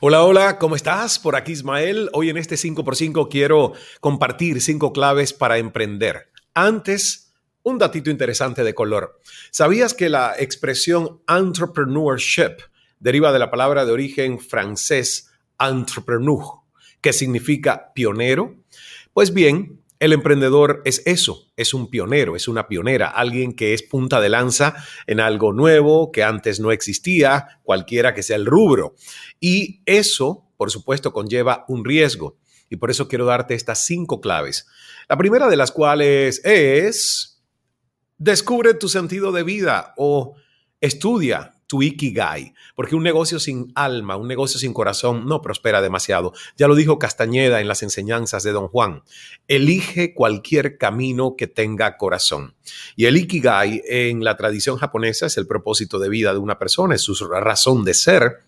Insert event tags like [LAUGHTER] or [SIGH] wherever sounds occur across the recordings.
Hola, hola, ¿cómo estás? Por aquí Ismael. Hoy en este 5x5 quiero compartir cinco claves para emprender. Antes, un datito interesante de color. ¿Sabías que la expresión entrepreneurship deriva de la palabra de origen francés entrepreneur, que significa pionero? Pues bien, el emprendedor es eso, es un pionero, es una pionera, alguien que es punta de lanza en algo nuevo que antes no existía, cualquiera que sea el rubro. Y eso, por supuesto, conlleva un riesgo. Y por eso quiero darte estas cinco claves. La primera de las cuales es, descubre tu sentido de vida o estudia tu ikigai, porque un negocio sin alma, un negocio sin corazón no prospera demasiado. Ya lo dijo Castañeda en las enseñanzas de Don Juan. Elige cualquier camino que tenga corazón. Y el ikigai en la tradición japonesa es el propósito de vida de una persona, es su razón de ser.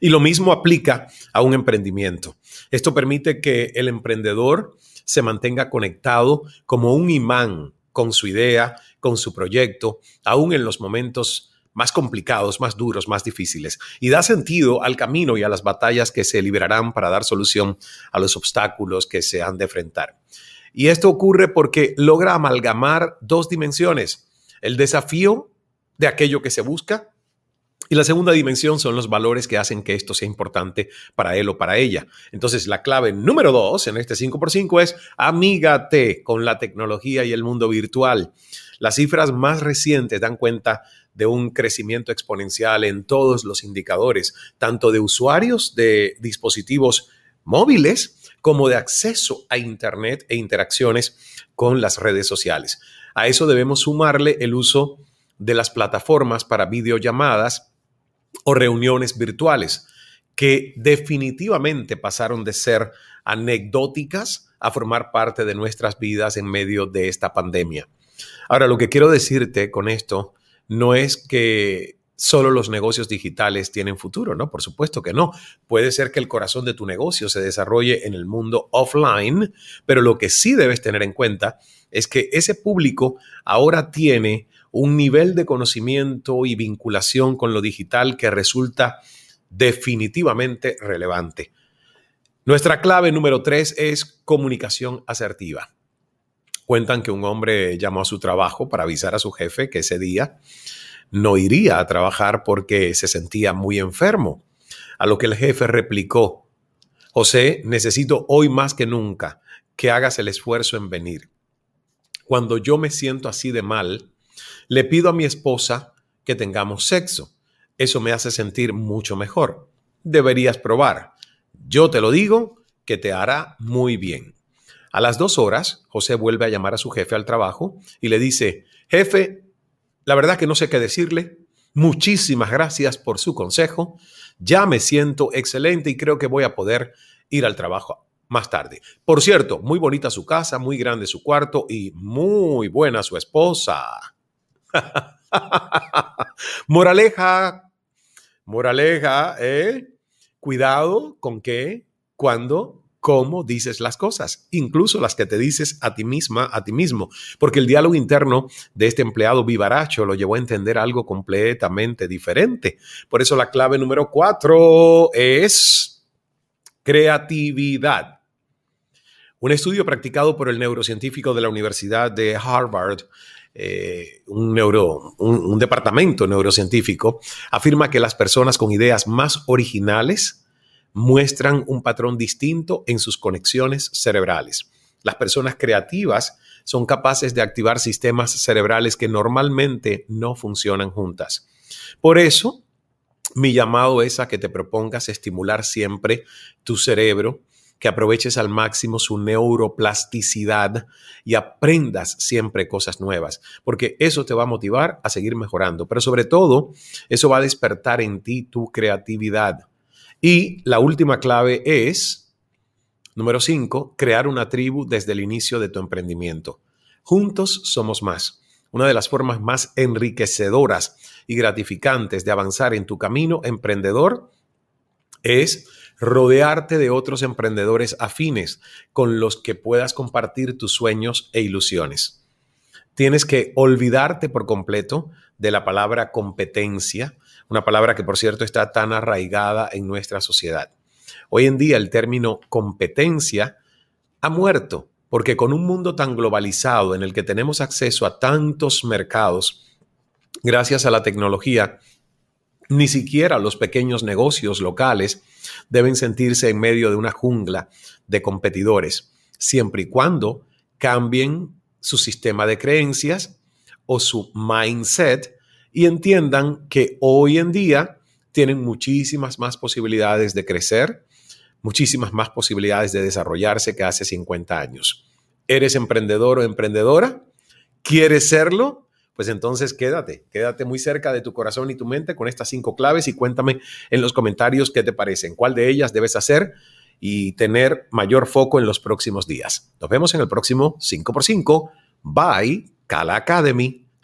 Y lo mismo aplica a un emprendimiento. Esto permite que el emprendedor se mantenga conectado como un imán con su idea, con su proyecto, aún en los momentos más complicados, más duros, más difíciles, y da sentido al camino y a las batallas que se librarán para dar solución a los obstáculos que se han de enfrentar. Y esto ocurre porque logra amalgamar dos dimensiones, el desafío de aquello que se busca y la segunda dimensión son los valores que hacen que esto sea importante para él o para ella. Entonces, la clave número dos en este 5x5 es amígate con la tecnología y el mundo virtual. Las cifras más recientes dan cuenta de un crecimiento exponencial en todos los indicadores, tanto de usuarios de dispositivos móviles como de acceso a Internet e interacciones con las redes sociales. A eso debemos sumarle el uso de las plataformas para videollamadas o reuniones virtuales, que definitivamente pasaron de ser anecdóticas a formar parte de nuestras vidas en medio de esta pandemia. Ahora, lo que quiero decirte con esto no es que solo los negocios digitales tienen futuro, ¿no? Por supuesto que no. Puede ser que el corazón de tu negocio se desarrolle en el mundo offline, pero lo que sí debes tener en cuenta es que ese público ahora tiene un nivel de conocimiento y vinculación con lo digital que resulta definitivamente relevante. Nuestra clave número tres es comunicación asertiva. Cuentan que un hombre llamó a su trabajo para avisar a su jefe que ese día no iría a trabajar porque se sentía muy enfermo. A lo que el jefe replicó, José, necesito hoy más que nunca que hagas el esfuerzo en venir. Cuando yo me siento así de mal, le pido a mi esposa que tengamos sexo. Eso me hace sentir mucho mejor. Deberías probar. Yo te lo digo que te hará muy bien. A las dos horas, José vuelve a llamar a su jefe al trabajo y le dice, jefe, la verdad que no sé qué decirle. Muchísimas gracias por su consejo. Ya me siento excelente y creo que voy a poder ir al trabajo más tarde. Por cierto, muy bonita su casa, muy grande su cuarto y muy buena su esposa. [LAUGHS] moraleja, moraleja, ¿eh? Cuidado con qué, cuando cómo dices las cosas, incluso las que te dices a ti misma, a ti mismo, porque el diálogo interno de este empleado vivaracho lo llevó a entender algo completamente diferente. Por eso la clave número cuatro es creatividad. Un estudio practicado por el neurocientífico de la Universidad de Harvard eh, un, neuro, un, departamento neurocientífico, afirma que las personas con ideas más originales muestran un patrón distinto en sus conexiones cerebrales. Las personas creativas son capaces de activar sistemas cerebrales que normalmente no funcionan juntas. Por eso, mi llamado es a que te propongas estimular siempre tu cerebro, que aproveches al máximo su neuroplasticidad y aprendas siempre cosas nuevas, porque eso te va a motivar a seguir mejorando, pero sobre todo, eso va a despertar en ti tu creatividad. Y la última clave es Número 5, crear una tribu desde el inicio de tu emprendimiento. Juntos somos más. Una de las formas más enriquecedoras y gratificantes de avanzar en tu camino emprendedor es rodearte de otros emprendedores afines con los que puedas compartir tus sueños e ilusiones. Tienes que olvidarte por completo de la palabra competencia, una palabra que por cierto está tan arraigada en nuestra sociedad. Hoy en día el término competencia ha muerto porque con un mundo tan globalizado en el que tenemos acceso a tantos mercados, gracias a la tecnología, ni siquiera los pequeños negocios locales deben sentirse en medio de una jungla de competidores, siempre y cuando cambien su sistema de creencias o su mindset y entiendan que hoy en día tienen muchísimas más posibilidades de crecer, muchísimas más posibilidades de desarrollarse que hace 50 años. ¿Eres emprendedor o emprendedora? ¿Quieres serlo? pues entonces quédate, quédate muy cerca de tu corazón y tu mente con estas cinco claves y cuéntame en los comentarios qué te parecen, cuál de ellas debes hacer y tener mayor foco en los próximos días. Nos vemos en el próximo 5x5. Bye, Cala Academy,